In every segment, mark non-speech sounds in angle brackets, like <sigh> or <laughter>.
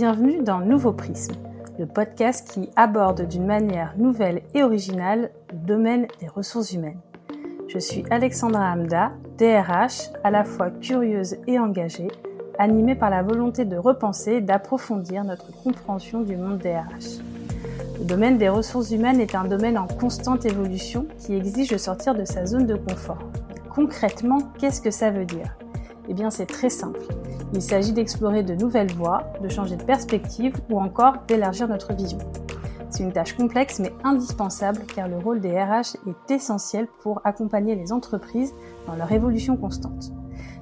Bienvenue dans Nouveau Prisme, le podcast qui aborde d'une manière nouvelle et originale le domaine des ressources humaines. Je suis Alexandra Hamda, DRH, à la fois curieuse et engagée, animée par la volonté de repenser et d'approfondir notre compréhension du monde DRH. Le domaine des ressources humaines est un domaine en constante évolution qui exige de sortir de sa zone de confort. Concrètement, qu'est-ce que ça veut dire? Eh bien, c'est très simple. Il s'agit d'explorer de nouvelles voies, de changer de perspective ou encore d'élargir notre vision. C'est une tâche complexe mais indispensable car le rôle des RH est essentiel pour accompagner les entreprises dans leur évolution constante.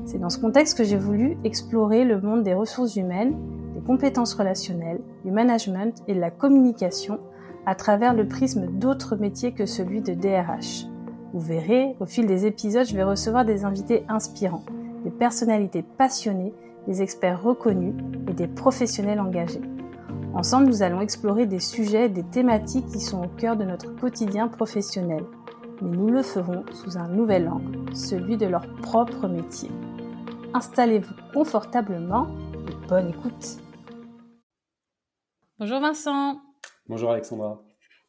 C'est dans ce contexte que j'ai voulu explorer le monde des ressources humaines, des compétences relationnelles, du management et de la communication à travers le prisme d'autres métiers que celui de DRH. Vous verrez, au fil des épisodes, je vais recevoir des invités inspirants, des personnalités passionnées des experts reconnus et des professionnels engagés. Ensemble, nous allons explorer des sujets, des thématiques qui sont au cœur de notre quotidien professionnel. Mais nous le ferons sous un nouvel angle, celui de leur propre métier. Installez-vous confortablement et bonne écoute. Bonjour Vincent. Bonjour Alexandra.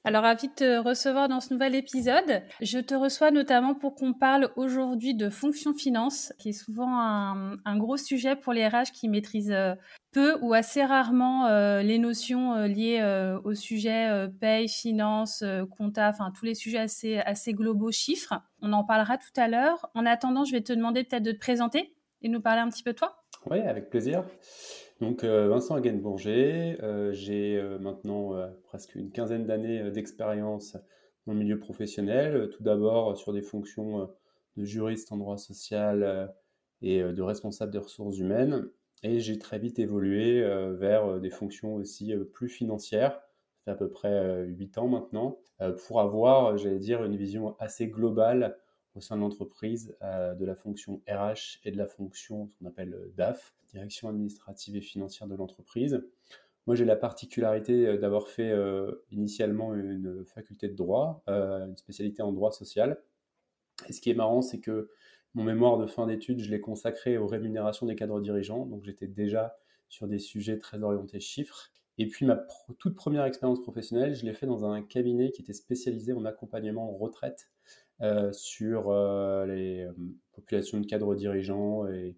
Alors, ravi de te recevoir dans ce nouvel épisode. Je te reçois notamment pour qu'on parle aujourd'hui de fonction finance, qui est souvent un, gros sujet pour les RH qui maîtrisent euh, peu ou assez rarement euh, les notions euh, liées au sujet paye, finance, compta, enfin tous les sujets assez, assez globaux chiffres. On en parlera tout à l'heure. En attendant, je vais te demander peut-être de te présenter et nous parler un petit peu de toi. Oui, avec plaisir. Donc euh, Vincent Hagen-Bourger, euh, j'ai euh, maintenant presque une quinzaine d'années d'expérience dans le milieu professionnel, tout d'abord sur des fonctions de juriste en droit social et de responsable des ressources humaines, et j'ai très vite évolué vers des fonctions aussi plus financières, fait à peu près 8 ans maintenant, pour avoir, j'allais dire, une vision assez globale au sein de l'entreprise de la fonction RH et de la fonction qu'on appelle DAF, direction administrative et financière de l'entreprise. Moi, j'ai la particularité euh, d'avoir fait initialement une faculté de droit, une spécialité en droit social. Et ce qui est marrant, c'est que mon mémoire de fin d'études, je l'ai consacré aux rémunérations des cadres dirigeants. Donc, j'étais déjà sur des sujets très orientés chiffres. Et puis, ma toute première expérience professionnelle, je l'ai fait dans un cabinet qui était spécialisé en accompagnement en retraite euh, sur euh, les euh, populations de cadres dirigeants et,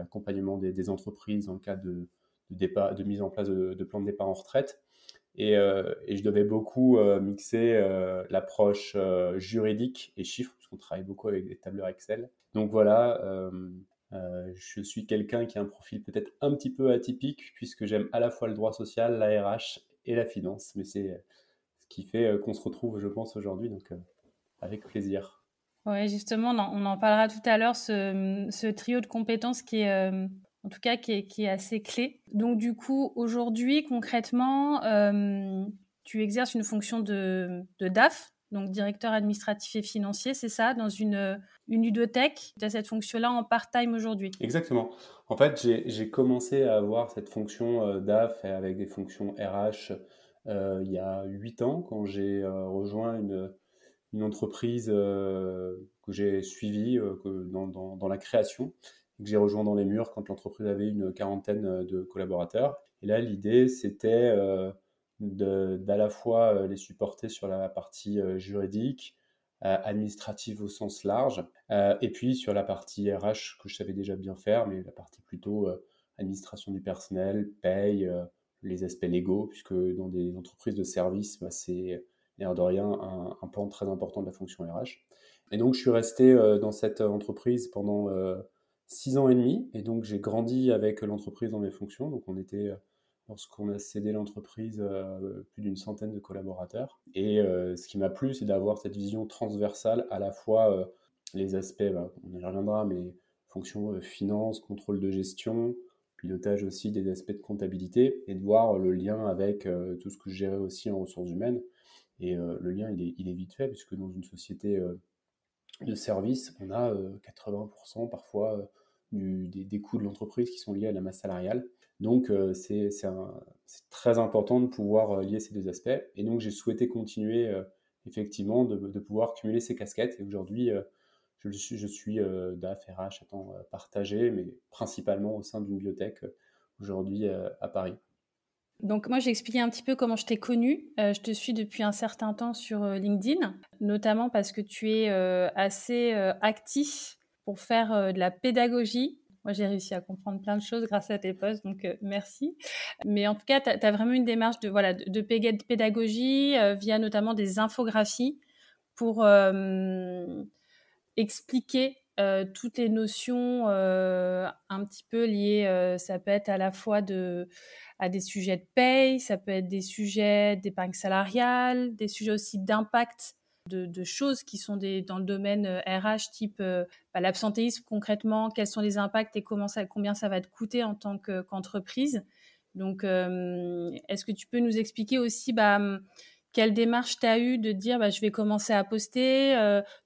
accompagnement des, entreprises en cas de, départ, de mise en place de, plans de départ en retraite. Et, je devais beaucoup mixer l'approche juridique et chiffres, parce qu'on travaille beaucoup avec des tableurs Excel. Donc voilà, je suis quelqu'un qui a un profil peut-être un petit peu atypique, puisque j'aime à la fois le droit social, la RH et la finance. Mais c'est ce qui fait qu'on se retrouve, je pense, aujourd'hui. Donc avec plaisir. Oui, justement, on en, parlera tout à l'heure, ce, trio de compétences qui est, euh, en tout cas, qui est, assez clé. Donc, du coup, aujourd'hui, concrètement, euh, tu exerces une fonction de, DAF, donc directeur administratif et financier, c'est ça, dans une, une udothèque. Tu as cette fonction-là en part-time aujourd'hui. Exactement. En fait, j'ai commencé à avoir cette fonction euh, DAF avec des fonctions RH il y a huit ans, quand j'ai rejoint une une entreprise euh, que j'ai suivie euh, dans, la création, que j'ai rejoint dans les murs quand l'entreprise avait une quarantaine euh, de collaborateurs. Et là, l'idée, c'était d'à la fois les supporter sur la partie juridique, administrative au sens large, et puis sur la partie RH que je savais déjà bien faire, mais la partie plutôt administration du personnel, paye, les aspects légaux, puisque dans des entreprises de services, bah, c'est l'air de rien, un, un, pan très important de la fonction RH. Et donc, je suis resté euh, dans cette entreprise pendant euh, six ans et demi. Et donc, j'ai grandi avec l'entreprise dans mes fonctions. Donc, on était, euh, lorsqu'on a cédé l'entreprise, plus d'une centaine de collaborateurs. Et ce qui m'a plu, c'est d'avoir cette vision transversale, à la fois les aspects, bah, on y reviendra, mais fonctions finance, contrôle de gestion, pilotage aussi des aspects de comptabilité, et de voir le lien avec tout ce que je gérais aussi en ressources humaines. Et euh, le lien, il est, vite fait, puisque dans une société euh, de service, on a 80% euh, parfois des, coûts de l'entreprise qui sont liés à la masse salariale. Donc, c'est très important de pouvoir lier ces deux aspects. Et donc, j'ai souhaité continuer effectivement de, pouvoir cumuler ces casquettes. Et aujourd'hui, je, suis, suis DAF, RH à temps partagé, mais principalement au sein d'une bibliothèque aujourd'hui à Paris. Donc moi, j'ai expliqué un petit peu comment je t'ai connue. je te suis depuis un certain temps sur LinkedIn, notamment parce que tu es assez actif pour faire de la pédagogie moi, j'ai réussi à comprendre plein de choses grâce à tes posts, donc euh, merci. Mais en tout cas, tu as, vraiment une démarche de, voilà, de, pédagogie euh, via notamment des infographies pour euh, expliquer toutes les notions un petit peu liées. ça peut être à la fois de, à des sujets de paye, ça peut être des sujets d'épargne salariale, des sujets aussi d'impact de, choses qui sont des, dans le domaine RH, euh, type euh, bah, l'absentéisme concrètement, quels sont les impacts et comment ça, combien ça va te coûter en tant qu'entreprise. Donc, euh, est-ce que tu peux nous expliquer aussi bah, quelle démarche tu as eu de dire bah, je vais commencer à poster,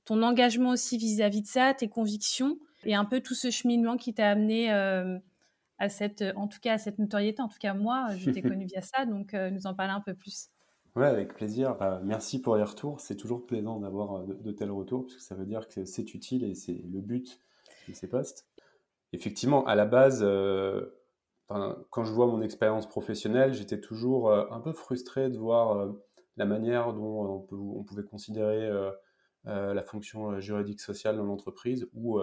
ton engagement aussi vis-à-vis de ça, tes convictions et un peu tout ce cheminement qui t'a amené à cette, en tout cas à cette notoriété. En tout cas, moi, je t'ai <laughs> connu via ça, donc nous en parler un peu plus. Ouais, avec plaisir. Bah, merci pour les retours. C'est toujours plaisant d'avoir euh, de, tels retours, parce que ça veut dire que c'est utile et c'est le but de ces posts. Effectivement, à la base, euh, quand je vois mon expérience professionnelle, j'étais toujours euh, un peu frustré de voir la manière dont on, pouvait considérer la fonction juridique sociale dans l'entreprise ou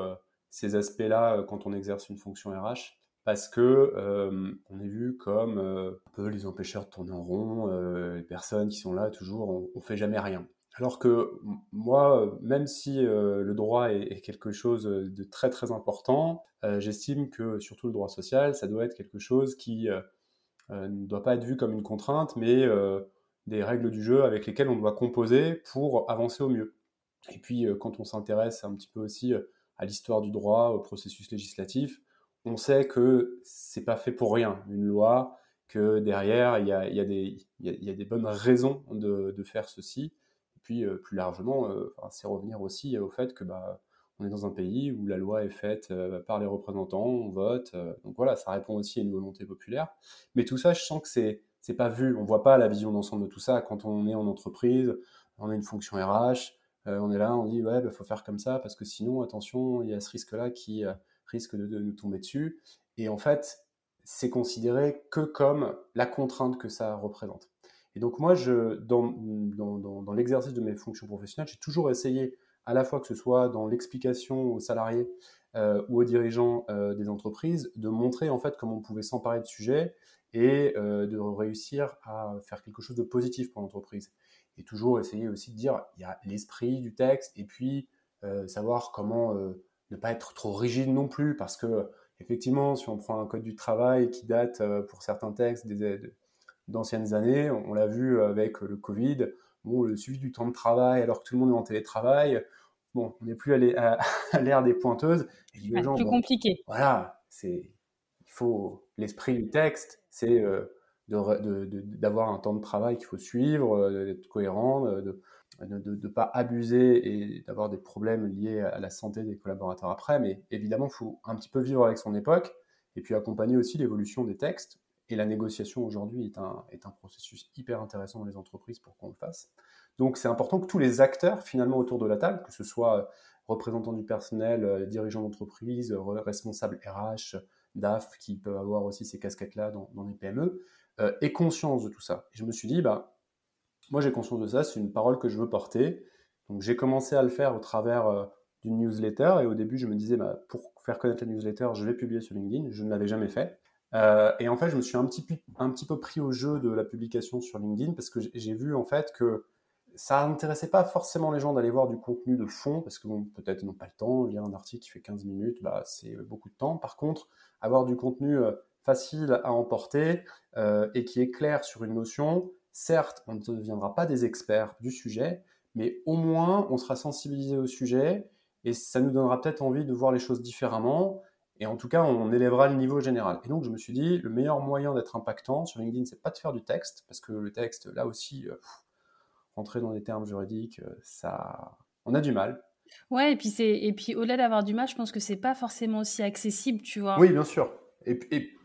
ces aspects-là quand on exerce une fonction RH parce que euh, on est vu comme euh, un peu les empêcheurs de tourner en rond, euh, les personnes qui sont là toujours, on, on fait jamais rien. Alors que moi, même si le droit est, quelque chose de très très important, j'estime que surtout le droit social, ça doit être quelque chose qui ne doit pas être vu comme une contrainte, mais des règles du jeu avec lesquelles on doit composer pour avancer au mieux. Et puis, quand on s'intéresse un petit peu aussi à l'histoire du droit, au processus législatif, on sait que c'est pas fait pour rien, une loi, que derrière, il y a, des, bonnes raisons de, faire ceci. Et puis, euh, plus largement, euh, c'est revenir aussi au fait que bah, on est dans un pays où la loi est faite euh, par les représentants, on vote. donc voilà, ça répond aussi à une volonté populaire. Mais tout ça, je sens que c'est c'est pas vu. On voit pas la vision d'ensemble de tout ça quand on est en entreprise, on a une fonction RH, on est là, on dit ouais, il bah, faut faire comme ça parce que sinon, attention, il y a ce risque-là qui risque de, nous tomber dessus. Et en fait, c'est considéré que comme la contrainte que ça représente. Et donc moi, je, dans, dans, l'exercice de mes fonctions professionnelles, j'ai toujours essayé, à la fois que ce soit dans l'explication aux salariés euh, ou aux dirigeants euh, des entreprises, de montrer en fait comment on pouvait s'emparer de sujets et euh, de réussir à faire quelque chose de positif pour l'entreprise. Et toujours essayer aussi de dire, il y a l'esprit du texte et puis savoir comment ne pas être trop rigide non plus, parce que effectivement, si on prend un code du travail qui date euh, pour certains textes d'anciennes années, on, l'a vu avec le Covid, bon, le suivi du temps de travail alors que tout le monde est en télétravail, bon, on n'est plus <laughs> à l'ère des pointeuses. C'est plus compliqué. Voilà, c'est il faut l'esprit du texte, c'est euh, d'avoir un temps de travail qu'il faut suivre, euh, d'être cohérent, de, de ne pas abuser et d'avoir des problèmes liés à la santé des collaborateurs après, mais évidemment, il faut un petit peu vivre avec son époque et puis accompagner aussi l'évolution des textes. Et la négociation aujourd'hui est un, est un processus hyper intéressant dans les entreprises pour qu'on le fasse. Donc c'est important que tous les acteurs finalement autour de la table, que ce soit représentants du personnel, euh, dirigeants d'entreprise, responsables RH, DAF, qui peuvent avoir aussi ces casquettes-là dans, dans, les PME, euh, aient conscience de tout ça. Et je me suis dit, bah, moi, j'ai conscience de ça, c'est une parole que je veux porter. Donc, j'ai commencé à le faire au travers euh, d'une newsletter. Et au début, je me disais, bah, pour faire connaître la newsletter, je vais publier sur LinkedIn. Je ne l'avais jamais fait. Euh, et en fait, je me suis un petit, peu pris au jeu de la publication sur LinkedIn parce que j'ai vu en fait que ça n'intéressait pas forcément les gens d'aller voir du contenu de fond parce que peut-être ils n'ont pas le temps. Lire un article qui fait 15 minutes, bah, c'est beaucoup de temps. Par contre, avoir du contenu euh, facile à emporter et qui est clair sur une notion, Certes, on ne deviendra pas des experts du sujet, mais au moins on sera sensibilisé au sujet et ça nous donnera peut-être envie de voir les choses différemment. Et en tout cas, on élèvera le niveau général. Et donc, je me suis dit, le meilleur moyen d'être impactant sur LinkedIn, c'est pas de faire du texte, parce que le texte, là aussi, euh, rentrer dans des termes juridiques, euh, ça, on a du mal. Ouais, et puis c'est, et puis au-delà d'avoir du mal, je pense que c'est pas forcément aussi accessible, tu vois. Oui, bien sûr. Et,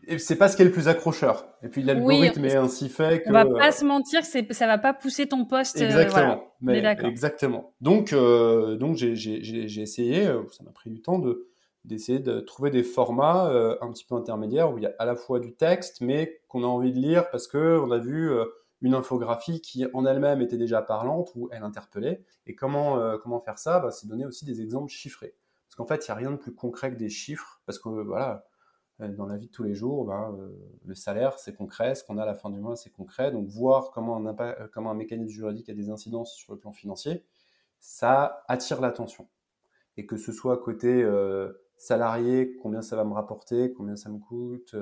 et, c'est pas ce qui est le plus accrocheur. Et puis l'algorithme est ainsi fait que. On va pas se mentir, c'est ça va pas pousser ton poste. Euh, exactement. Mais exactement. Donc euh, donc j'ai essayé, euh, ça m'a pris du temps de d'essayer de trouver des formats un petit peu intermédiaires où il y a à la fois du texte, mais qu'on a envie de lire parce qu'on a vu une infographie qui en elle-même était déjà parlante ou elle interpellait. Et comment, comment faire ça? Bah, C'est donner aussi des exemples chiffrés. Parce qu'en fait, il n'y a rien de plus concret que des chiffres, parce que voilà, dans la vie de tous les jours, ben, le salaire, c'est concret, ce qu'on a à la fin du mois, c'est concret. Donc, voir comment un, comment un mécanisme juridique a des incidences sur le plan financier, ça attire l'attention. Et que ce soit côté salarié, combien ça va me rapporter, combien ça me coûte,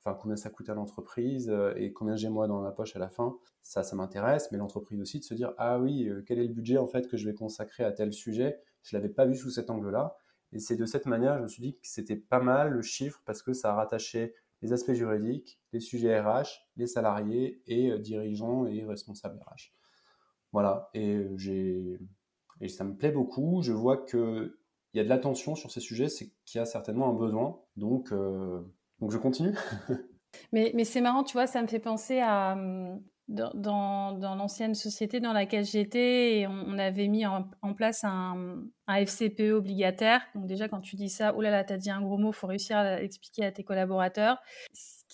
enfin combien ça coûte à l'entreprise et combien j'ai moi dans la poche à la fin, ça, ça m'intéresse. Mais l'entreprise aussi de se dire, ah oui, quel est le budget en fait que je vais consacrer à tel sujet? Je l'avais pas vu sous cet angle-là. Et c'est de cette manière, je me suis dit que c'était pas mal le chiffre parce que ça rattachait les aspects juridiques, les sujets RH, les salariés et euh, dirigeants et responsables RH. Voilà, et, euh, j'ai, et ça me plaît beaucoup. Je vois qu'il y a de l'attention sur ces sujets, c'est qu'il y a certainement un besoin. Donc, euh, donc je continue. <laughs> mais, mais c'est marrant, tu vois, ça me fait penser à, hum, dans, dans, l'ancienne société dans laquelle j'étais, on, avait mis en, place un, un, FCPE obligataire. Donc déjà, quand tu dis ça, oh là là, t'as dit un gros mot, faut réussir à l'expliquer à tes collaborateurs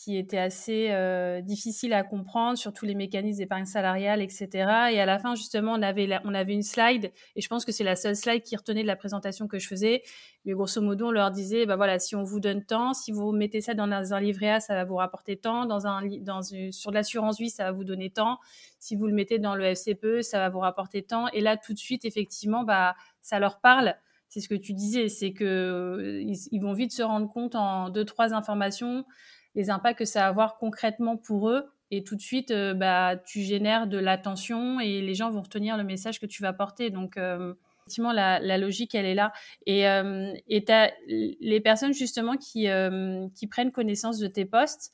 qui était assez euh, difficile à comprendre, surtout les mécanismes d'épargne salariale, etc. Et à la fin, justement, on avait, on avait une slide, et je pense que c'est la seule slide qui retenait de la présentation que je faisais. Mais grosso modo, on leur disait, bah voilà, si on vous donne tant, si vous mettez ça dans un livret A, ça va vous rapporter tant, dans un, dans sur l'assurance vie, ça va vous donner tant, si vous le mettez dans le FCPE, ça va vous rapporter tant. Et là, tout de suite, effectivement, bah, ça leur parle c'est ce que tu disais, c'est que euh, ils, vont vite se rendre compte en deux trois informations les impacts que ça va avoir concrètement pour eux. Et tout de suite, euh, bah, tu génères de l'attention et les gens vont retenir le message que tu vas porter. Donc, euh, effectivement, la, logique, elle est là. Et, euh, et les personnes, justement, qui, qui prennent connaissance de tes postes,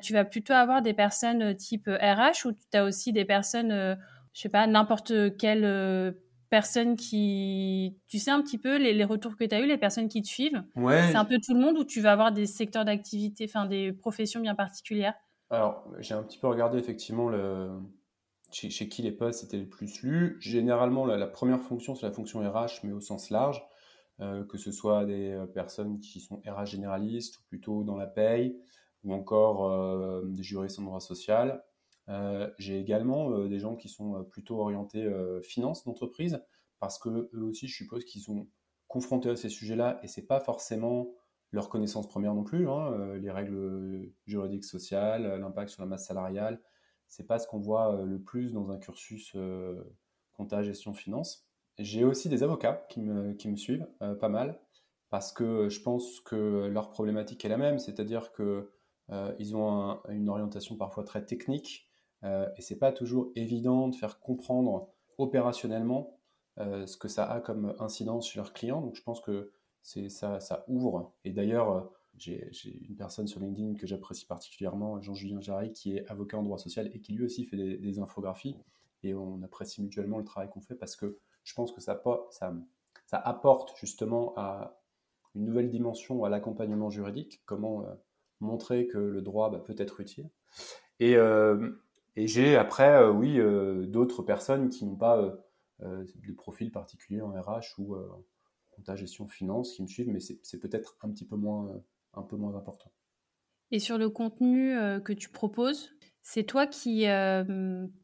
tu vas plutôt avoir des personnes type RH ou tu as aussi des personnes, je sais pas, n'importe quelle personnes qui, tu sais un petit peu les, retours que tu as eu, les personnes qui te suivent. Ouais. C'est un peu tout le monde ou tu vas avoir des secteurs d'activité, enfin des professions bien particulières? Alors, j'ai un petit peu regardé effectivement le... chez, qui les postes étaient les plus lus. Généralement, la, première fonction, c'est la fonction RH, mais au sens large, euh, que ce soit des euh, personnes qui sont RH généralistes ou plutôt dans la paye, ou encore euh, des juristes en droit social, j'ai également euh, des gens qui sont euh, plutôt orientés finance d'entreprise, parce que eux aussi, je suppose qu'ils sont confrontés à ces sujets-là, et c'est pas forcément leur connaissance première non plus. Hein, les règles juridiques sociales, l'impact sur la masse salariale, c'est pas ce qu'on voit le plus dans un cursus compta, gestion, finance. J'ai aussi des avocats qui me, suivent pas mal parce que je pense que leur problématique est la même, c'est-à-dire que ils ont une orientation parfois très technique euh, et c'est pas toujours évident de faire comprendre opérationnellement euh, ce que ça a comme incidence sur leurs clients. Donc je pense que ça, ouvre. Et d'ailleurs, euh, j'ai une personne sur LinkedIn que j'apprécie particulièrement, Jean-Julien Jarry, qui est avocat en droit social et qui lui aussi fait des, infographies. Et on apprécie mutuellement le travail qu'on fait parce que je pense que ça, apporte justement à une nouvelle dimension à l'accompagnement juridique, comment montrer que le droit bah, peut être utile. Et, et j'ai après, euh, oui, euh, d'autres personnes qui n'ont pas euh, de profil particulier en RH ou en compta gestion finance qui me suivent, mais c'est peut-être un petit peu moins, un peu moins important. Et sur le contenu que tu proposes, c'est toi qui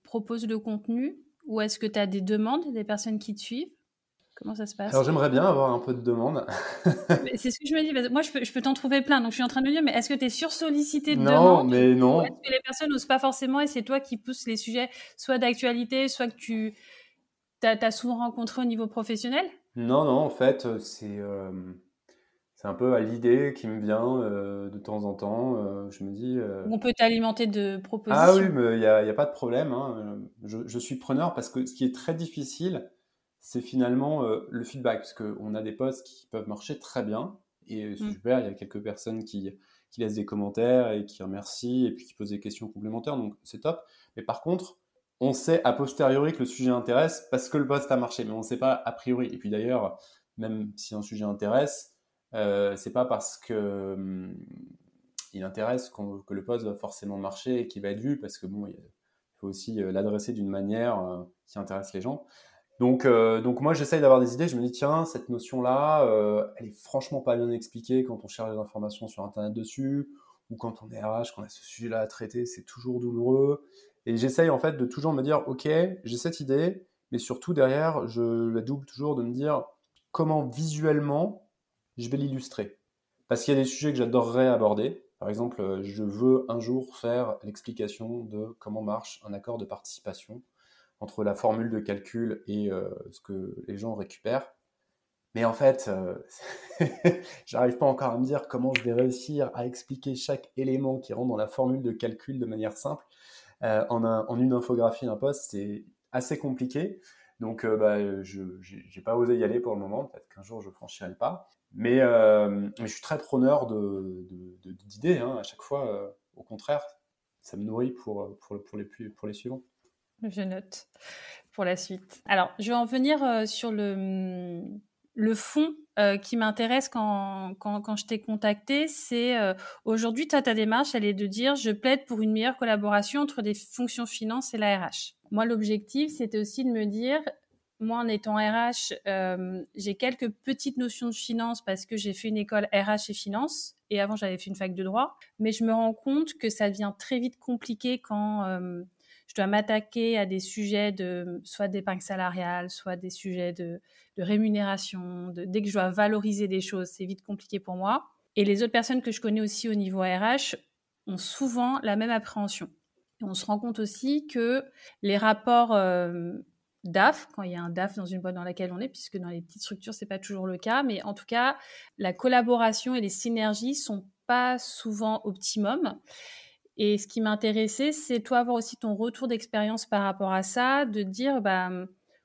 proposes le contenu ou est-ce que tu as des demandes des personnes qui te suivent? Comment ça se passe Alors j'aimerais bien avoir un peu de demande. <laughs> c'est ce que je me dis. Moi, je peux, je peux t'en trouver plein. Donc je suis en train de me dire, mais est-ce que tu es sursollicité de non, mais non. Est-ce que les personnes n'osent pas forcément et c'est toi qui pousses les sujets, soit d'actualité, soit que tu as, souvent rencontré au niveau professionnel? Non, non, en fait, c'est euh, c'est un peu à l'idée qui me vient euh, de temps en temps. Euh, je me dis. On peut t'alimenter de propositions. Ah oui, mais il n'y a, a, pas de problème. Hein. Je, je, suis preneur parce que ce qui est très difficile, c'est finalement euh, le feedback, parce qu'on a des posts qui peuvent marcher très bien, et c'est mm. super, il y a quelques personnes qui, qui laissent des commentaires et qui remercient, et puis qui posent des questions complémentaires, donc c'est top. Mais par contre, on sait a posteriori que le sujet intéresse parce que le post a marché, mais on ne sait pas a priori. Et puis d'ailleurs, même si un sujet intéresse, euh, c'est pas parce que hum, il intéresse que le post va forcément marcher et qu'il va être vu, parce que bon, il faut aussi euh, l'adresser d'une manière euh, qui intéresse les gens. Donc, donc moi, j'essaye d'avoir des idées. Je me dis, tiens, cette notion-là, elle est franchement pas bien expliquée quand on cherche des informations sur Internet dessus, ou quand on est RH, qu'on a ce sujet-là à traiter, c'est toujours douloureux. Et j'essaye en fait de toujours me dire, ok, j'ai cette idée, mais surtout derrière, je la double toujours de me dire comment visuellement je vais l'illustrer. Parce qu'il y a des sujets que j'adorerais aborder. Par exemple, je veux un jour faire l'explication de comment marche un accord de participation entre la formule de calcul et euh, ce que les gens récupèrent. Mais en fait, euh, <laughs> j'arrive pas encore à me dire comment je vais réussir à expliquer chaque élément qui rentre dans la formule de calcul de manière simple euh, en, une infographie d'un poste. C'est assez compliqué. Donc, bah, je n'ai pas osé y aller pour le moment. Peut-être qu'un jour, je franchirai le pas. Mais, je suis très preneur d'idées de, hein, à chaque fois. au contraire, ça me nourrit pour, pour, pour les suivants. Je note pour la suite. Alors, je vais en venir euh, sur le, le fond euh, qui m'intéresse quand, quand, quand, je t'ai contacté. C'est euh, aujourd'hui, ta démarche, elle est de dire je plaide pour une meilleure collaboration entre les fonctions finance et la RH. Moi, l'objectif, c'était aussi de me dire moi, en étant RH, j'ai quelques petites notions de finance parce que j'ai fait une école RH et finance. Et avant, j'avais fait une fac de droit. Mais je me rends compte que ça devient très vite compliqué quand je dois m'attaquer à des sujets de soit d'épargne salariale, soit des sujets de, rémunération. dès que je dois valoriser des choses, c'est vite compliqué pour moi. Et les autres personnes que je connais aussi au niveau RH ont souvent la même appréhension. on se rend compte aussi que les rapports euh, DAF, quand il y a un DAF dans une boîte dans laquelle on est, puisque dans les petites structures, c'est pas toujours le cas, mais en tout cas, la collaboration et les synergies sont pas souvent optimum. Et ce qui m'intéressait, c'est toi avoir aussi ton retour d'expérience par rapport à ça, de dire bah,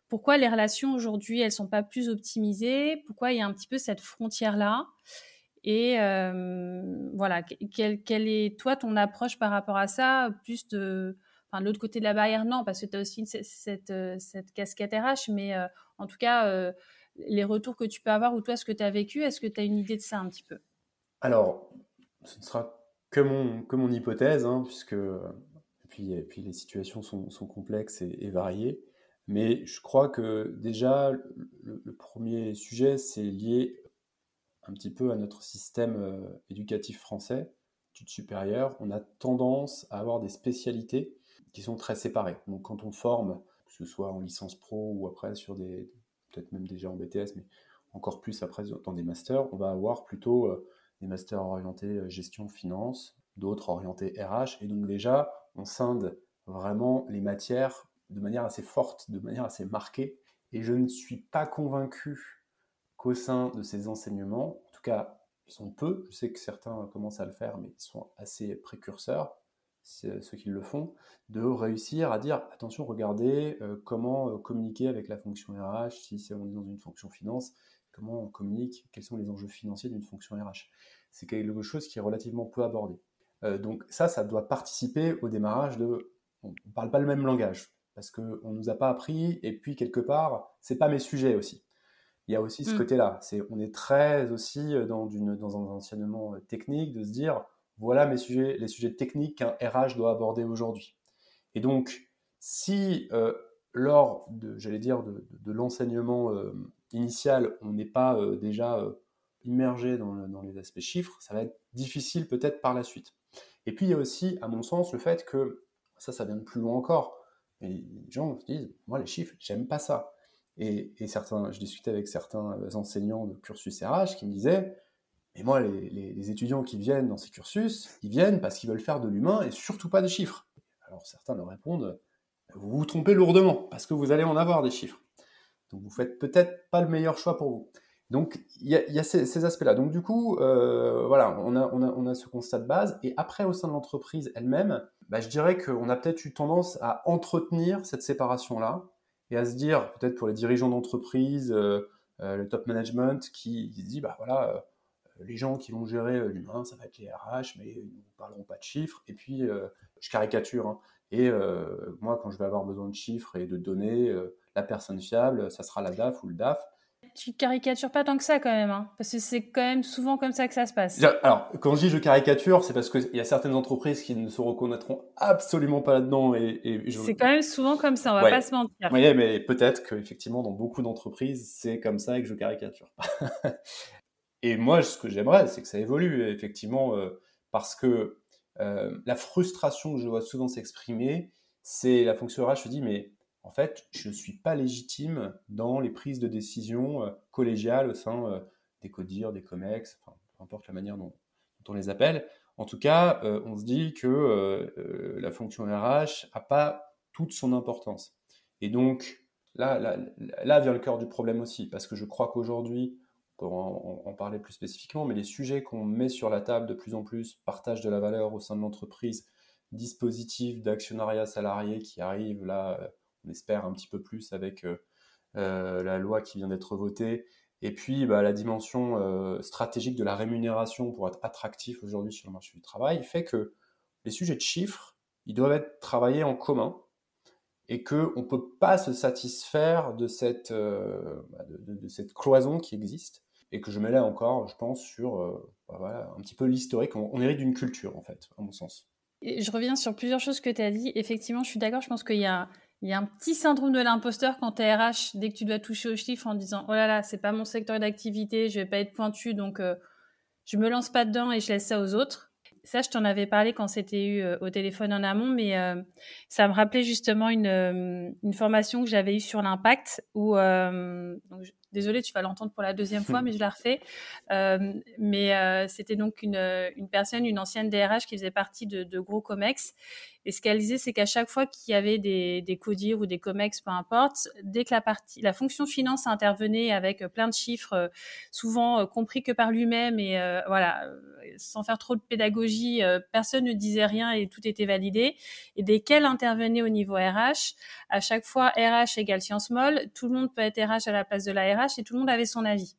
pourquoi les relations aujourd'hui, elles sont pas plus optimisées, pourquoi il y a un petit peu cette frontière-là. Et euh, voilà, quelle, est toi ton approche par rapport à ça Plus de, enfin, l'autre côté de la barrière, non, parce que tu as aussi cette, cette, casquette RH, mais euh, en tout cas, euh, les retours que tu peux avoir ou toi, ce que tu as vécu, est-ce que tu as une idée de ça un petit peu? Alors, ce ne sera que mon, hypothèse, hein, puisque et puis, les situations sont, sont complexes et, variées. Mais je crois que déjà, le, premier sujet, c'est lié un petit peu à notre système euh, éducatif français, études supérieures. On a tendance à avoir des spécialités qui sont très séparées. Donc quand on forme, que ce soit en licence pro ou après sur des, peut-être même déjà en BTS, mais encore plus après dans des masters, on va avoir plutôt euh, des masters orientés euh, gestion, finance, d'autres orientés RH. Et donc déjà, on scinde vraiment les matières de manière assez forte, de manière assez marquée. Et je ne suis pas convaincu qu'au sein de ces enseignements, en tout cas, ils sont peu, je sais que certains commencent à le faire, mais ils sont assez précurseurs, ceux qui le font, de réussir à dire, attention, regardez euh, comment euh, communiquer avec la fonction RH, si on est dans une fonction finance, comment on communique, quels sont les enjeux financiers d'une fonction RH c'est quelque chose qui est relativement peu abordé. Euh, donc ça, ça doit participer au démarrage de... On ne parle pas le même langage, parce qu'on ne nous a pas appris, et puis quelque part, c'est pas mes sujets aussi. Il y a aussi ce mm. côté-là. C'est, on est très aussi dans, dans un enseignement technique de se dire, voilà mes sujets, les sujets techniques qu'un RH doit aborder aujourd'hui. Et donc, si euh, lors de, j'allais dire, de, l'enseignement euh, initial, on n'est pas déjà immergé dans, les aspects chiffres, ça va être difficile peut-être par la suite. Et puis il y a aussi, à mon sens, le fait que, ça, ça vient de plus loin encore, et les gens se disent, moi les chiffres, j'aime pas ça. Et, certains, je discutais avec certains enseignants de cursus RH qui me disaient, mais moi, les, étudiants qui viennent dans ces cursus, ils viennent parce qu'ils veulent faire de l'humain et surtout pas des chiffres. Alors certains leur répondent, vous vous trompez lourdement, parce que vous allez en avoir des chiffres. Donc vous faites peut-être pas le meilleur choix pour vous. Donc, il y a, ces, aspects-là. Donc, du coup, euh, voilà, on a, on, a, ce constat de base. Et après, au sein de l'entreprise elle-même, bah, je dirais qu'on a peut-être eu tendance à entretenir cette séparation-là et à se dire, peut-être pour les dirigeants d'entreprise, euh, euh, le top management, qui, qui se dit, bah voilà, les gens qui vont gérer l'humain, ça va être les RH, mais ils ne parleront pas de chiffres. Et puis, je caricature. Hein. et moi, quand je vais avoir besoin de chiffres et de données, la personne fiable, ça sera la DAF ou le DAF tu caricatures pas tant que ça quand même, hein, parce que c'est quand même souvent comme ça que ça se passe. Alors, quand je dis je caricature, c'est parce qu'il y a certaines entreprises qui ne se reconnaîtront absolument pas là-dedans. Et, C'est quand même souvent comme ça, on va pas se mentir. Oui, mais peut-être qu'effectivement, dans beaucoup d'entreprises, c'est comme ça et que je caricature. <laughs> et moi, ce que j'aimerais, c'est que ça évolue, effectivement, euh, parce que euh, la frustration que je vois souvent s'exprimer, c'est la fonction RH se dit, mais en fait, je ne suis pas légitime dans les prises de décision euh, collégiales au sein euh, des CODIR, des COMEX, peu importe la manière dont, on les appelle. En tout cas, euh, on se dit que la fonction RH n'a pas toute son importance. Et donc, là, là, vient le cœur du problème aussi, parce que je crois qu'aujourd'hui, pour en, en, parler plus spécifiquement, mais les sujets qu'on met sur la table de plus en plus, partage de la valeur au sein de l'entreprise, dispositif d'actionnariat salarié qui arrive là on espère un petit peu plus avec euh, euh, la loi qui vient d'être votée. Et puis bah, la dimension euh, stratégique de la rémunération pour être attractif aujourd'hui sur le marché du travail fait que les sujets de chiffres, ils doivent être travaillés en commun et qu'on ne peut pas se satisfaire de cette, bah, de, cette cloison qui existe et que je mets là encore, je pense, sur bah, un petit peu l'historique. On, on hérite d'une culture, en fait, à mon sens. je reviens sur plusieurs choses que tu as dit. Effectivement, je suis d'accord, je pense qu'il y a il y a un petit syndrome de l'imposteur quand tu es RH, dès que tu dois toucher au chiffre en disant Oh là là, c'est pas mon secteur d'activité, je vais pas être pointu, donc euh, je me lance pas dedans et je laisse ça aux autres. Ça, je t'en avais parlé quand c'était eu euh, au téléphone en amont, mais euh, ça me rappelait justement une, une formation que j'avais eue sur l'impact où, désolée, tu vas l'entendre pour la deuxième fois, <laughs> mais je la refais. mais c'était donc une, une personne, une ancienne DRH qui faisait partie de, de gros COMEX et ce qu'elle disait, c'est qu'à chaque fois qu'il y avait des, des CODIR ou des COMEX, peu importe, dès que la partie, la fonction finance intervenait avec euh, plein de chiffres, euh, souvent euh, compris que par lui-même et voilà, sans faire trop de pédagogie, personne ne disait rien et tout était validé. Et dès qu'elle intervenait au niveau RH, à chaque fois RH égale science molle, tout le monde peut être RH à la place de la RH et tout le monde avait son avis.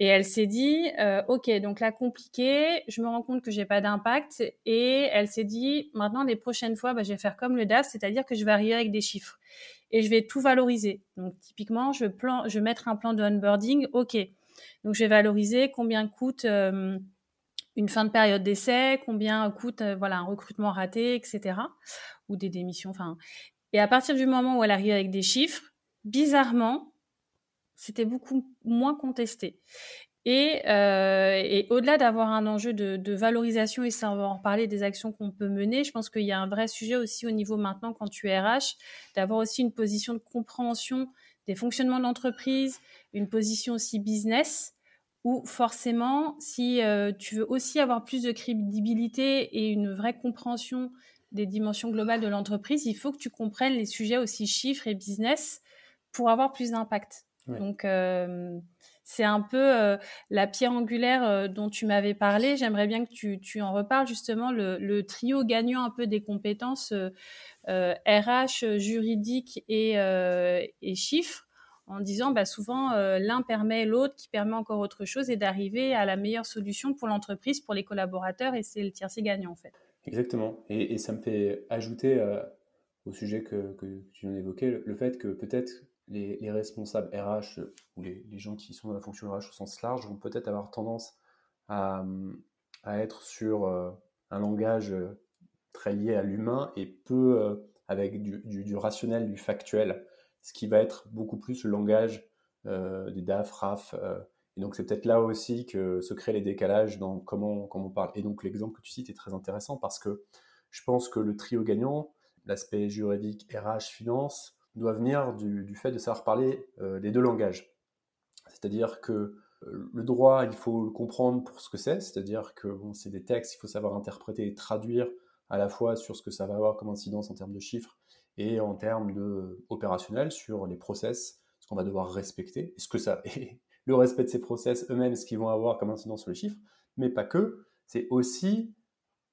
Et elle s'est dit, euh, ok, donc là compliqué, je me rends compte que j'ai pas d'impact. Et elle s'est dit, maintenant les prochaines fois, bah, je vais faire comme le DAF, c'est-à-dire que je vais arriver avec des chiffres et je vais tout valoriser. Donc typiquement, je plan, je vais mettre un plan de onboarding, ok. Donc je vais valoriser combien coûte euh, une fin de période d'essai, combien coûte euh, voilà un recrutement raté, etc. Ou des démissions, enfin. Et à partir du moment où elle arrive avec des chiffres, bizarrement, c'était beaucoup moins contesté. Et, euh, et au-delà d'avoir un enjeu de, de, valorisation, et ça on va en reparler des actions qu'on peut mener, je pense qu'il y a un vrai sujet aussi au niveau maintenant quand tu es RH, d'avoir aussi une position de compréhension des fonctionnements de l'entreprise, une position aussi business, où forcément, si euh, tu veux aussi avoir plus de crédibilité et une vraie compréhension des dimensions globales de l'entreprise, il faut que tu comprennes les sujets aussi chiffres et business pour avoir plus d'impact. Donc, euh, c'est un peu euh, la pierre angulaire euh, dont tu m'avais parlé. J'aimerais bien que tu, tu, en reparles justement, le, le, trio gagnant un peu des compétences RH, juridique et, et chiffres en disant bah, souvent l'un permet l'autre qui permet encore autre chose et d'arriver à la meilleure solution pour l'entreprise, pour les collaborateurs et c'est le tiercé gagnant en fait. Exactement. Et, et ça me fait ajouter au sujet que, que tu viens d'évoquer le fait que peut-être les, responsables RH ou les, gens qui sont dans la fonction RH au sens large vont peut-être avoir tendance à, être sur euh, un langage euh, très lié à l'humain et peu euh, avec du, rationnel, du factuel, ce qui va être beaucoup plus le langage des DAF, RAF. et donc c'est peut-être là aussi que se créent les décalages dans comment, comment on parle. Et donc l'exemple que tu cites est très intéressant parce que je pense que le trio gagnant, l'aspect juridique, RH, finance, doit venir du, fait de savoir parler euh, les deux langages. C'est-à-dire que euh, le droit, il faut le comprendre pour ce que c'est, c'est-à-dire que c'est des textes, il faut savoir interpréter et traduire à la fois sur ce que ça va avoir comme incidence en termes de chiffres et en termes de opérationnel sur les process, ce qu'on va devoir respecter, ce que ça <laughs> et le respect de ces process eux-mêmes, ce qu'ils vont avoir comme incidence sur les chiffres, mais pas que, c'est aussi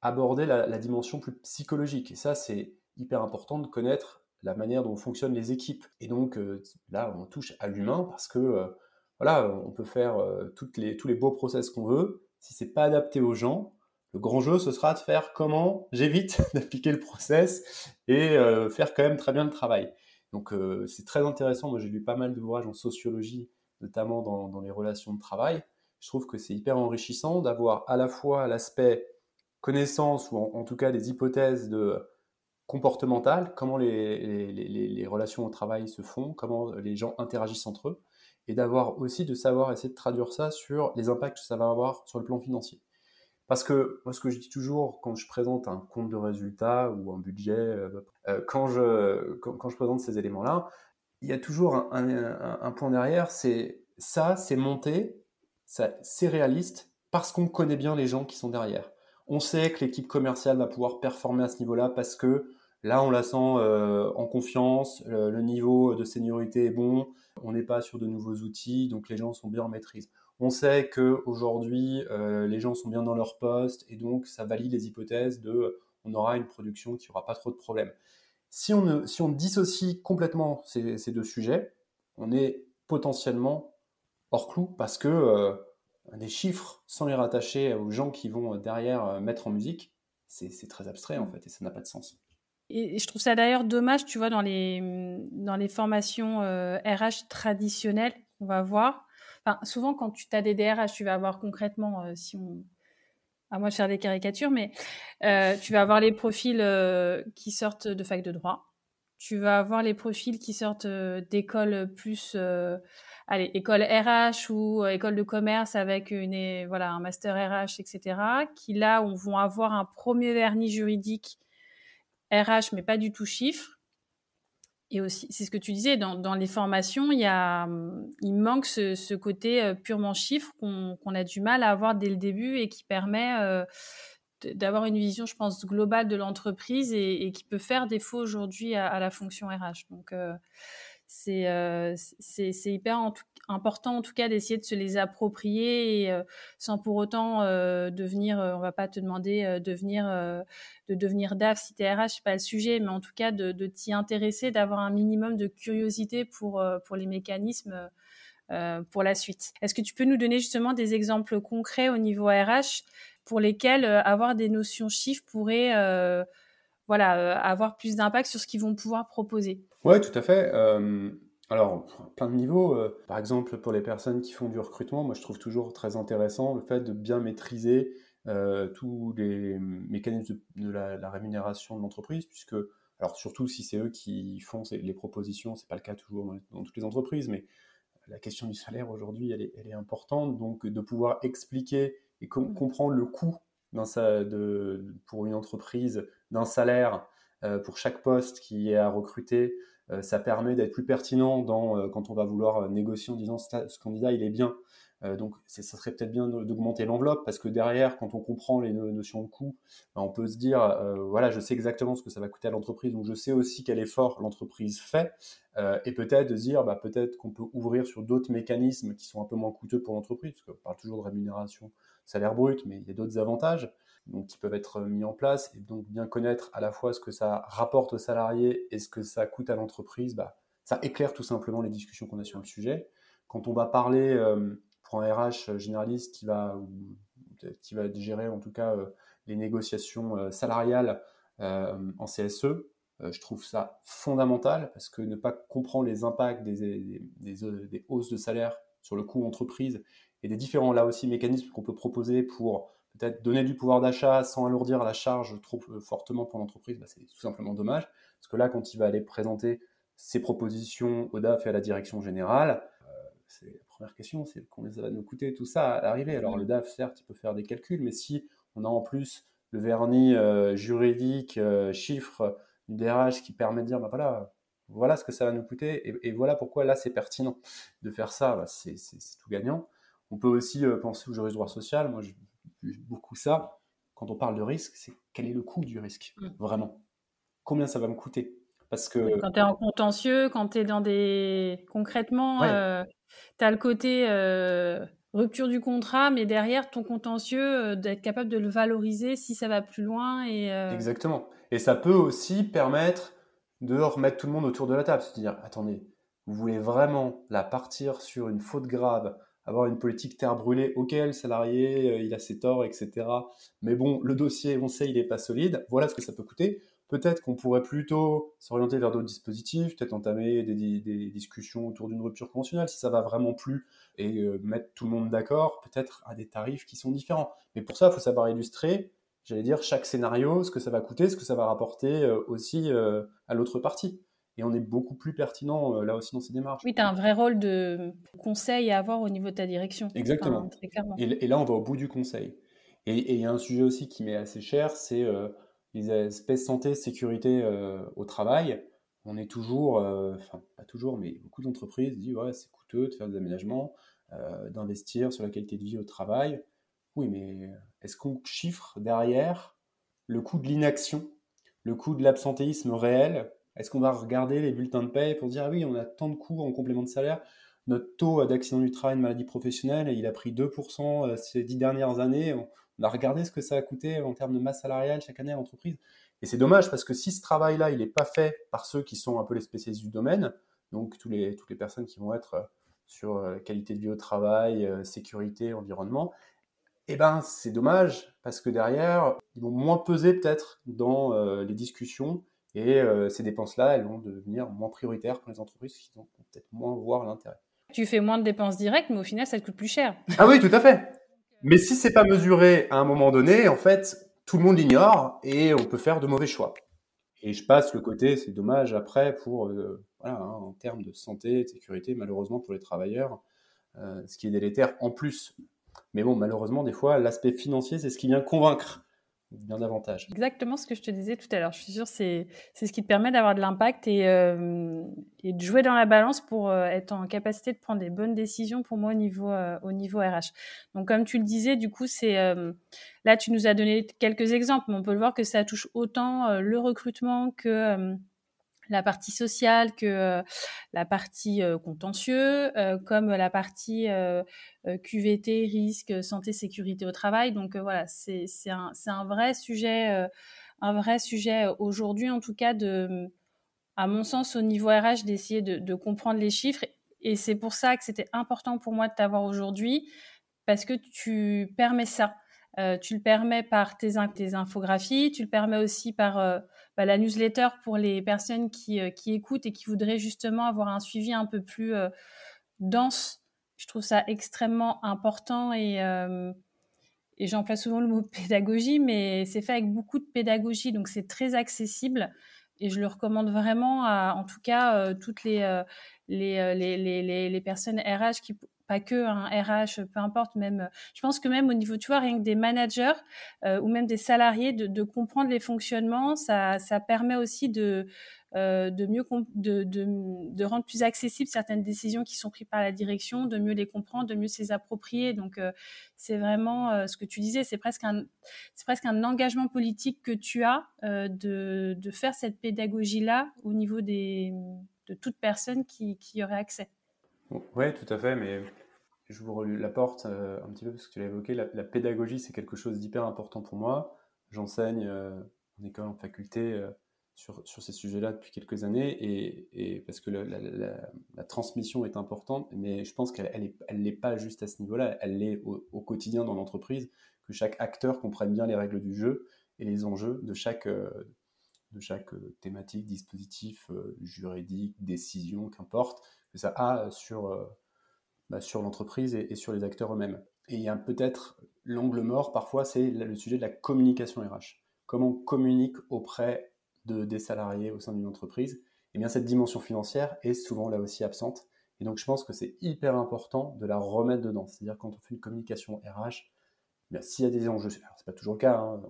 aborder la, la dimension plus psychologique. Et ça, c'est hyper important de connaître la manière dont fonctionnent les équipes. Et donc euh, là, on touche à l'humain parce que euh, voilà, on peut faire euh, les, tous les beaux process qu'on veut. Si c'est pas adapté aux gens, le grand jeu, ce sera de faire comment j'évite <laughs> d'appliquer le process et faire quand même très bien le travail. Donc c'est très intéressant. Moi, j'ai lu pas mal d'ouvrages en sociologie notamment dans, les relations de travail. Je trouve que c'est hyper enrichissant d'avoir à la fois l'aspect connaissance ou en, tout cas des hypothèses de comportementales, comment les, relations au travail se font, comment les gens interagissent entre eux, et d'avoir aussi de savoir essayer de traduire ça sur les impacts que ça va avoir sur le plan financier. Parce que moi, ce que je dis toujours quand je présente un compte de résultat ou un budget, euh, euh, quand, je, quand, je présente ces éléments-là, il y a toujours un, point derrière, c'est ça, c'est monté, c'est réaliste parce qu'on connaît bien les gens qui sont derrière. On sait que l'équipe commerciale va pouvoir performer à ce niveau-là parce que là, on la sent euh, en confiance, le, niveau de seniorité est bon, on n'est pas sur de nouveaux outils, donc les gens sont bien en maîtrise. On sait qu'aujourd'hui, euh, les gens sont bien dans leur poste et donc ça valide les hypothèses de on aura une production qui n'aura pas trop de problèmes. Si on, dissocie complètement ces, deux sujets, on est potentiellement hors clou parce que euh, des chiffres sans les rattacher aux gens qui vont derrière mettre en musique, c'est très abstrait en fait et ça n'a pas de sens. Et je trouve ça d'ailleurs dommage, tu vois, dans les, dans les formations RH traditionnelles, on va voir, souvent, quand tu as des DRH, tu vas avoir concrètement, euh, si on, à moi de faire des caricatures, mais euh, tu vas avoir les profils euh, qui sortent de fac de droit. Tu vas avoir les profils qui sortent d'écoles plus, allez, école RH ou école de commerce avec une, voilà, un master RH, etc. Qui là, on vont avoir un premier vernis juridique RH, mais pas du tout chiffre et aussi, c'est ce que tu disais, dans, les formations, il, il manque ce, côté euh, purement chiffre qu'on a du mal à avoir dès le début et qui permet euh, d'avoir une vision, je pense, globale de l'entreprise et, qui peut faire défaut aujourd'hui à, la fonction RH. Donc, euh, c'est hyper important en tout cas d'essayer de se les approprier et, sans pour autant devenir, on va pas te demander de devenir DAF si t'es RH, c'est pas le sujet, mais en tout cas de, t'y intéresser, d'avoir un minimum de curiosité pour, les mécanismes pour la suite. Est-ce que tu peux nous donner justement des exemples concrets au niveau RH pour lesquels avoir des notions chiffres pourrait avoir plus d'impact sur ce qu'ils vont pouvoir proposer? Oui, tout à fait. Alors, plein de niveaux. Euh, par exemple, pour les personnes qui font du recrutement, moi je trouve toujours très intéressant le fait de bien maîtriser euh, tous les mécanismes de, la, rémunération de l'entreprise, puisque, alors surtout si c'est eux qui font les propositions, c'est pas le cas toujours dans, toutes les entreprises, mais la question du salaire aujourd'hui, elle est, importante, donc de pouvoir expliquer et mmh. comprendre le coût pour une entreprise d'un salaire euh, pour chaque poste qui est à recruter, ça permet d'être plus pertinent dans, euh, quand on va vouloir euh, négocier en disant ce candidat il est bien. Donc ça serait peut-être bien d'augmenter l'enveloppe parce que derrière, quand on comprend les notions de coût, ben, on peut se dire voilà, je sais exactement ce que ça va coûter à l'entreprise, donc je sais aussi quel effort l'entreprise fait, et peut-être de dire bah, peut-être qu'on peut ouvrir sur d'autres mécanismes qui sont un peu moins coûteux pour l'entreprise, parce qu'on parle toujours de rémunération salaire brut, mais il y a d'autres avantages donc, qui peuvent être mis en place et donc bien connaître à la fois ce que ça rapporte aux salariés et ce que ça coûte à l'entreprise, bah, ça éclaire tout simplement les discussions qu'on a sur le sujet. Quand on va parler euh, pour un RH généraliste qui va, qui va gérer en tout cas euh, les négociations euh, salariales en CSE, je trouve ça fondamental parce que ne pas comprendre les impacts des, des hausses de salaire sur le coût entreprise et des différents là aussi mécanismes qu'on peut proposer pour peut-être donner du pouvoir d'achat sans alourdir la charge trop euh, fortement pour l'entreprise, bah, c'est tout simplement dommage. Parce que là, quand il va aller présenter ses propositions au DAF et à la direction générale, euh, c'est première question, c'est combien ça va nous coûter tout ça à l'arrivée. Alors le DAF, certes, il peut faire des calculs, mais si on a en plus le vernis euh, juridique, chiffre, du DRH qui permet de dire, bah voilà, voilà ce que ça va nous coûter, et, voilà pourquoi là c'est pertinent de faire ça, bah, c'est tout gagnant. On peut aussi penser au juriste droit social. Moi, je, beaucoup ça. Quand on parle de risque, c'est quel est le coût du risque, mm. vraiment? Combien ça va me coûter? Parce que... Quand tu es en contentieux, quand tu es dans des... Concrètement, euh, tu as le côté euh, rupture du contrat, mais derrière, ton contentieux, euh, d'être capable de le valoriser si ça va plus loin. Et, Exactement. Et ça peut aussi permettre de remettre tout le monde autour de la table. C'est-à-dire, attendez, vous voulez vraiment la partir sur une faute grave avoir une politique terre brûlée, ok, le salarié, il a ses torts, etc. Mais bon, le dossier, on sait, il n'est pas solide. Voilà ce que ça peut coûter. Peut-être qu'on pourrait plutôt s'orienter vers d'autres dispositifs, peut-être entamer des, discussions autour d'une rupture conventionnelle si ça va vraiment plus et euh, mettre tout le monde d'accord, peut-être à des tarifs qui sont différents. Mais pour ça, il faut savoir illustrer, j'allais dire, chaque scénario, ce que ça va coûter, ce que ça va rapporter euh, aussi euh, à l'autre partie. Et on est beaucoup plus pertinent là aussi dans ces démarches. Oui, tu as un vrai rôle de conseil à avoir au niveau de ta direction. Exactement. très clairement. Et, là, on va au bout du conseil. Et il y a un sujet aussi qui m'est assez cher, c'est les aspects santé, sécurité euh, au travail, on est toujours, euh, enfin pas toujours, mais beaucoup d'entreprises disent ouais c'est coûteux de faire des aménagements, euh, d'investir sur la qualité de vie au travail. Oui, mais est-ce qu'on chiffre derrière le coût de l'inaction, le coût de l'absentéisme réel? Est-ce qu'on va regarder les bulletins de paie pour dire ah oui on a tant de coûts en complément de salaire? Notre taux d'accident du travail, de maladie professionnelle, il a pris 2% ces dix dernières années. A regardé ce que ça a coûté en termes de masse salariale chaque année à l'entreprise. Et c'est dommage parce que si ce travail-là, il n'est pas fait par ceux qui sont un peu les spécialistes du domaine, donc tous les, toutes les personnes qui vont être euh, sur euh, qualité de vie au travail, euh, sécurité, environnement, eh ben c'est dommage parce que derrière, ils vont moins peser peut-être dans les discussions et ces dépenses-là, elles vont devenir moins prioritaires pour les entreprises qui vont peut-être moins voir l'intérêt. Tu fais moins de dépenses directes, mais au final, ça te coûte plus cher. Ah oui, tout à fait. Mais si c'est pas mesuré à un moment donné, en fait, tout le monde l'ignore et on peut faire de mauvais choix. Et je passe le côté, c'est dommage après pour, euh, voilà, hein, en termes de santé, de sécurité, malheureusement pour les travailleurs, euh, ce qui est délétère en plus. Mais bon, malheureusement, des fois, l'aspect financier, c'est ce qui vient convaincre bien davantage. Exactement ce que je te disais tout à l'heure. Je suis sûre c'est c'est ce qui te permet d'avoir de l'impact et, euh, et de jouer dans la balance pour euh, être en capacité de prendre des bonnes décisions pour moi au niveau euh, au niveau RH. Donc comme tu le disais, du coup c'est là tu nous as donné quelques exemples, mais on peut le voir que ça touche autant le recrutement que la partie sociale que euh, la partie euh, contentieux, euh, comme la partie QVT, risque, santé, sécurité au travail. Donc voilà, c'est un, un, vrai sujet, un sujet aujourd'hui, en tout cas, de, à mon sens, au niveau RH, d'essayer de, de, comprendre les chiffres. Et c'est pour ça que c'était important pour moi de t'avoir aujourd'hui, parce que tu permets ça. tu le permets par tes, tes, infographies, tu le permets aussi par bah, la newsletter pour les personnes qui, euh, qui, écoutent et qui voudraient justement avoir un suivi un peu plus euh, dense. Je trouve ça extrêmement important et, euh, et j'emploie souvent le mot <laughs> pédagogie, mais c'est fait avec beaucoup de pédagogie, donc c'est très accessible. Et je le recommande vraiment à, en tout cas, toutes les, les, les, les, les, personnes RH qui, pas que un RH, peu importe, même, je pense que même au niveau, tu vois, rien que des managers euh, ou même des salariés, de, de, comprendre les fonctionnements, ça, ça permet aussi de, euh, de mieux, de, de, de, rendre plus accessibles certaines décisions qui sont prises par la direction, de mieux les comprendre, de mieux les approprier. Donc, euh, c'est vraiment euh, ce que tu disais, c'est presque un, c'est presque un engagement politique que tu as euh, de, de faire cette pédagogie-là au niveau des, de toute personne qui, qui y aurait accès. Oui, tout à fait, mais je vous la porte euh, un petit peu parce que tu l'as évoqué. La, pédagogie, c'est quelque chose d'hyper important pour moi. J'enseigne euh, en école, en faculté euh, sur, sur, ces sujets-là depuis quelques années et, et parce que la, transmission est importante, mais je pense qu'elle n'est elle, elle pas juste à ce niveau-là, elle l'est au, au, quotidien dans l'entreprise, que chaque acteur comprenne bien les règles du jeu et les enjeux de chaque, de chaque thématique, dispositif juridique, décision, qu'importe ça a sur, euh, bah, l'entreprise et, sur les acteurs eux-mêmes. Et il y a peut-être l'angle mort parfois, c'est le sujet de la communication RH. Comment on communique auprès de, des salariés au sein d'une entreprise Eh bien, cette dimension financière est souvent là aussi absente. Et donc, je pense que c'est hyper important de la remettre dedans. C'est-à-dire, quand on fait une communication RH, eh s'il y a des enjeux, c'est pas toujours le cas, hein,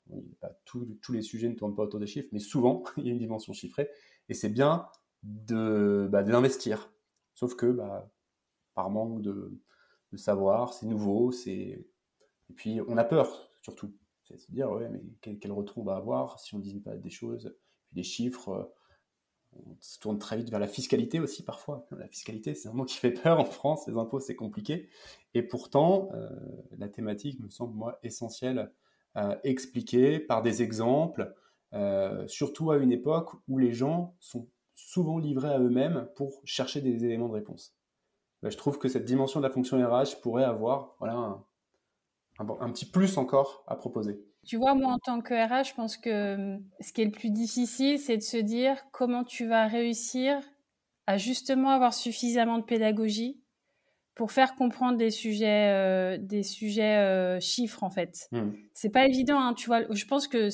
tous les sujets ne tournent pas autour des chiffres, mais souvent, <laughs> il y a une dimension chiffrée. Et c'est bien de, bah, de l'investir Sauf que, bah, par manque de, savoir, c'est nouveau, c'est. Et puis, on a peur, surtout. C'est se dire, ouais, mais quel, retour on va avoir si on ne dit pas des choses, puis des chiffres. Euh, on se tourne très vite vers la fiscalité aussi, parfois. La fiscalité, c'est un mot qui fait peur en France, les impôts, c'est compliqué. Et pourtant, euh, la thématique me semble, moi, essentielle à expliquer par des exemples, euh, surtout à une époque où les gens sont souvent livrés à eux-mêmes pour chercher des éléments de réponse. Bah, je trouve que cette dimension de la fonction RH pourrait avoir voilà, un, petit plus encore à proposer. Tu vois, moi, en tant que RH, je pense que hum, ce qui est le plus difficile, c'est de se dire comment tu vas réussir à justement avoir suffisamment de pédagogie pour faire comprendre des sujets, euh, des sujets euh, chiffres en fait. Mmh. C'est pas évident, hein, tu vois. Je pense que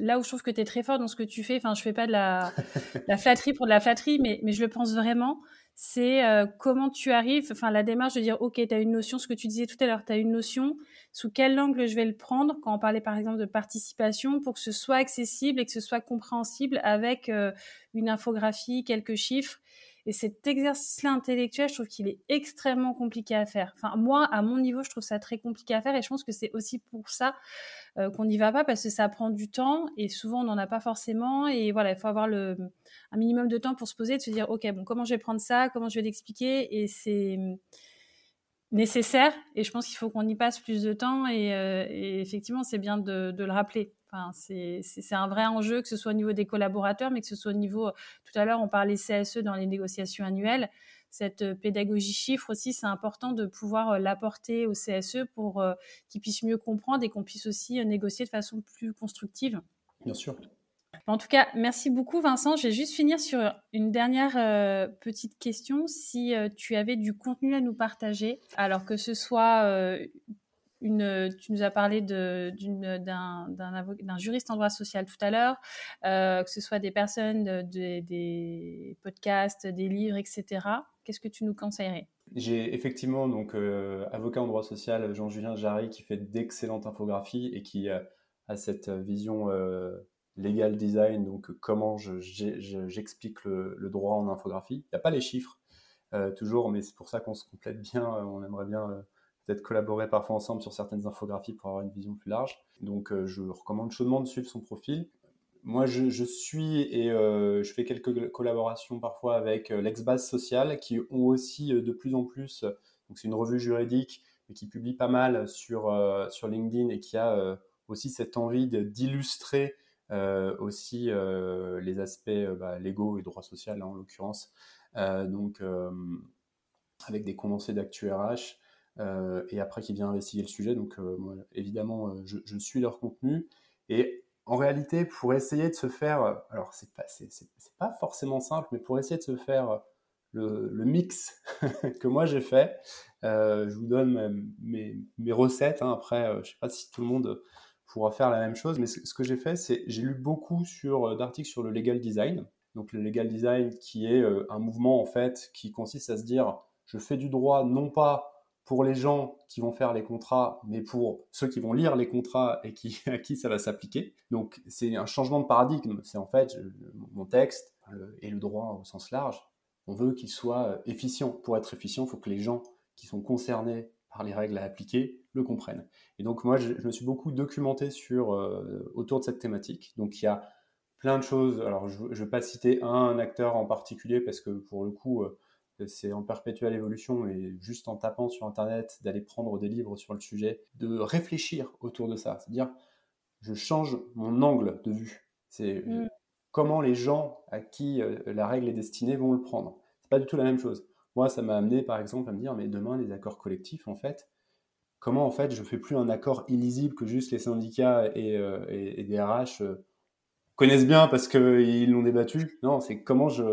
là où je trouve que tu es très fort dans ce que tu fais, enfin, je fais pas de la, <laughs> la flatterie pour de la flatterie, mais, mais je le pense vraiment. C'est euh, comment tu arrives, enfin, la démarche de dire, OK, tu as une notion, ce que tu disais tout à l'heure, tu as une notion, sous quel angle je vais le prendre quand on parlait par exemple de participation pour que ce soit accessible et que ce soit compréhensible avec une infographie, quelques chiffres et cet exercice-là intellectuel, je trouve qu'il est extrêmement compliqué à faire. Enfin, moi, à mon niveau, je trouve ça très compliqué à faire et je pense que c'est aussi pour ça euh, qu'on n'y va pas parce que ça prend du temps et souvent on n'en a pas forcément. Et voilà, il faut avoir le, un minimum de temps pour se poser et de se dire, OK, bon, comment je vais prendre ça, comment je vais l'expliquer? Et c'est nécessaire et je pense qu'il faut qu'on y passe plus de temps et, euh, effectivement c'est bien de, le rappeler. Enfin, c'est un vrai enjeu que ce soit au niveau des collaborateurs mais que ce soit au niveau, tout à l'heure on parlait CSE dans les négociations annuelles, cette euh, pédagogie chiffre aussi c'est important de pouvoir euh, l'apporter au CSE pour qu'ils puissent mieux comprendre et qu'on puisse aussi négocier de façon plus constructive. Bien sûr. En tout cas, merci beaucoup Vincent. Je vais juste finir sur une dernière euh, petite question. Si euh, tu avais du contenu à nous partager, alors que ce soit euh, une, tu nous as parlé d'un juriste en droit social tout à l'heure, que ce soit des personnes, des podcasts, des livres, etc. Qu'est-ce que tu nous conseillerais? J'ai effectivement donc avocat en droit social Jean-Julien Jarry qui fait d'excellentes infographies et qui a cette vision legal design, donc comment j'explique le, droit en infographie. Il n'y a pas les chiffres, euh, toujours, mais c'est pour ça qu'on se complète bien. Euh, on aimerait bien euh, peut-être collaborer parfois ensemble sur certaines infographies pour avoir une vision plus large. Donc je recommande chaudement de suivre son profil. Moi, je, suis et je fais quelques collaborations parfois avec l'ex-base sociale qui ont aussi de plus en plus, donc c'est une revue juridique mais qui publie pas mal sur, LinkedIn et qui a aussi cette envie d'illustrer aussi euh, les aspects euh, bah, légaux et droit social hein, en l'occurrence. donc avec des condensés d'actu RH. et après qui vient investiguer le sujet. Donc évidemment, je, suis leur contenu. Et en réalité, pour essayer de se faire, alors c'est pas, pas forcément simple, mais pour essayer de se faire le, mix <laughs> que moi j'ai fait, je vous donne mes, mes recettes. Hein. Après, je sais pas si tout le monde pourra faire la même chose. Mais ce que j'ai fait, c'est j'ai lu beaucoup sur euh, d'articles sur le legal design. Donc le legal design qui est euh, un mouvement en fait qui consiste à se dire je fais du droit non pas pour les gens qui vont faire les contrats, mais pour ceux qui vont lire les contrats et qui, <laughs> à qui ça va s'appliquer. Donc c'est un changement de paradigme. C'est en fait mon texte et le droit au sens large. On veut qu'il soit euh, efficient. Pour être efficient, il faut que les gens qui sont concernés par les règles à appliquer le comprennent. Et donc moi, je, me suis beaucoup documenté sur, euh, autour de cette thématique. Donc il y a plein de choses. Alors je ne vais pas citer un, acteur en particulier parce que pour le coup, euh, c'est en perpétuelle évolution et juste en tapant sur Internet, d'aller prendre des livres sur le sujet, de réfléchir autour de ça. C'est-à-dire, je change mon angle de vue. C'est mm. comment les gens à qui euh, la règle est destinée vont le prendre. C'est pas du tout la même chose. Moi, ça m'a amené, par exemple, à me dire, mais demain, les accords collectifs, en fait, comment en fait je fais plus un accord illisible que juste les syndicats et, euh, des RH euh, connaissent bien parce qu'ils l'ont débattu. Non, c'est comment je,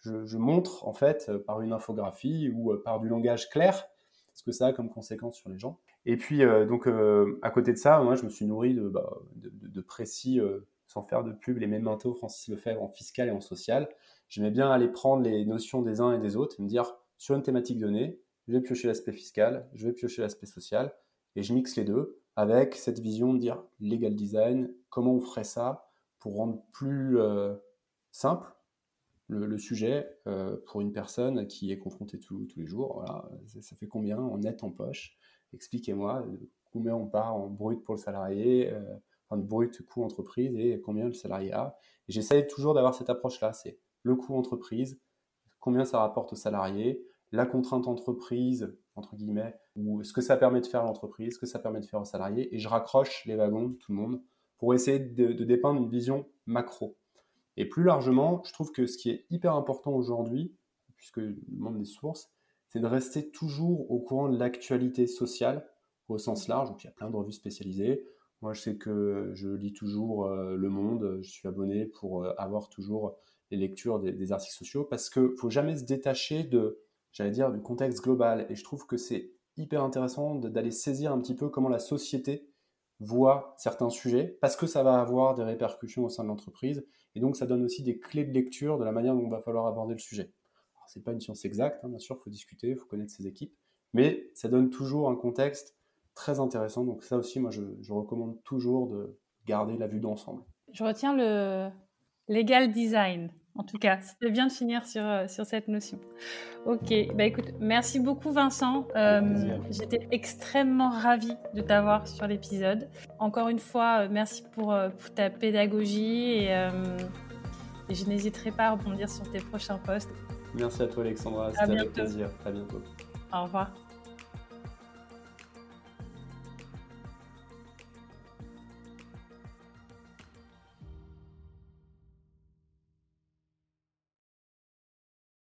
je, montre en fait euh, par une infographie ou par du langage clair ce que ça a comme conséquence sur les gens. Et puis donc à côté de ça, moi je me suis nourri de, bah, de, précis, sans faire de pub, les mêmes mentos Francis Lefebvre en fiscal et en social. J'aimais bien aller prendre les notions des uns et des autres et me dire sur une thématique donnée, je vais piocher l'aspect fiscal, je vais piocher l'aspect social, et je mixe les deux avec cette vision de dire legal design, comment on ferait ça pour rendre plus euh, simple le, sujet euh, pour une personne qui est confrontée tous les jours. Voilà, ça, fait combien en net en poche? Expliquez-moi combien on part en brut pour le salarié, euh, enfin brut coût entreprise et combien le salarié a. J'essaie toujours d'avoir cette approche-là, c'est le coût entreprise, combien ça rapporte au salarié, la contrainte entreprise, entre guillemets, ou ce que ça permet de faire l'entreprise, ce que ça permet de faire aux salariés, et je raccroche les wagons de tout le monde pour essayer de, dépeindre une vision macro. Et plus largement, je trouve que ce qui est hyper important aujourd'hui, puisque le monde des sources, c'est de rester toujours au courant de l'actualité sociale au sens large. Donc il y a plein de revues spécialisées. Moi, je sais que je lis toujours Le Monde, je suis abonné pour avoir toujours les lectures des, articles sociaux parce qu'il ne faut jamais se détacher de, j'allais dire, du contexte global. Et je trouve que c'est hyper intéressant d'aller saisir un petit peu comment la société voit certains sujets, parce que ça va avoir des répercussions au sein de l'entreprise, et donc ça donne aussi des clés de lecture de la manière dont il va falloir aborder le sujet. Alors, c'est pas une science exacte, hein, bien sûr, faut discuter, faut connaître ses équipes, mais ça donne toujours un contexte très intéressant, donc ça aussi, moi, je recommande toujours de garder la vue d'ensemble. Je retiens le legal design. En tout cas, c'était bien de finir sur, euh, sur cette notion. Ok, bah écoute, merci beaucoup Vincent. Euh, j'étais extrêmement ravie de t'avoir sur l'épisode. Encore une fois, euh, merci pour, pour ta pédagogie et, et je n'hésiterai pas à rebondir sur tes prochains posts. Merci à toi Alexandra, c'était avec plaisir. À bientôt. Au revoir.